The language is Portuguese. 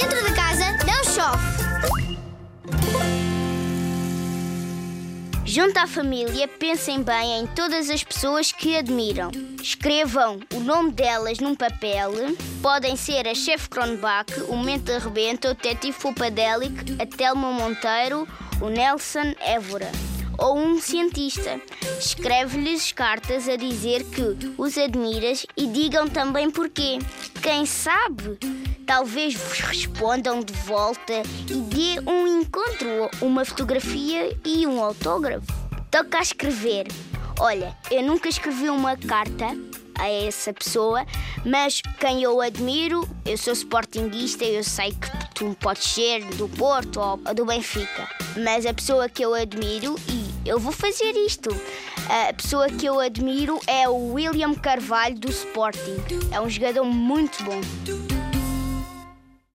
Dentro de casa não chove. Junto à família, pensem bem em todas as pessoas que admiram. Escrevam o nome delas num papel. Podem ser a Chef Kronbach, o Mente Arrebenta, o Teti Fupadelic, a Telma Monteiro, o Nelson Évora ou um cientista. Escreve-lhes cartas a dizer que os admiras e digam também porquê. Quem sabe? Talvez vos respondam de volta e dê um encontro, uma fotografia e um autógrafo. Toca a escrever. Olha, eu nunca escrevi uma carta a essa pessoa, mas quem eu admiro, eu sou sportinguista, eu sei que tu podes ser do Porto ou do Benfica, mas a pessoa que eu admiro e eu vou fazer isto. A pessoa que eu admiro é o William Carvalho do Sporting. É um jogador muito bom.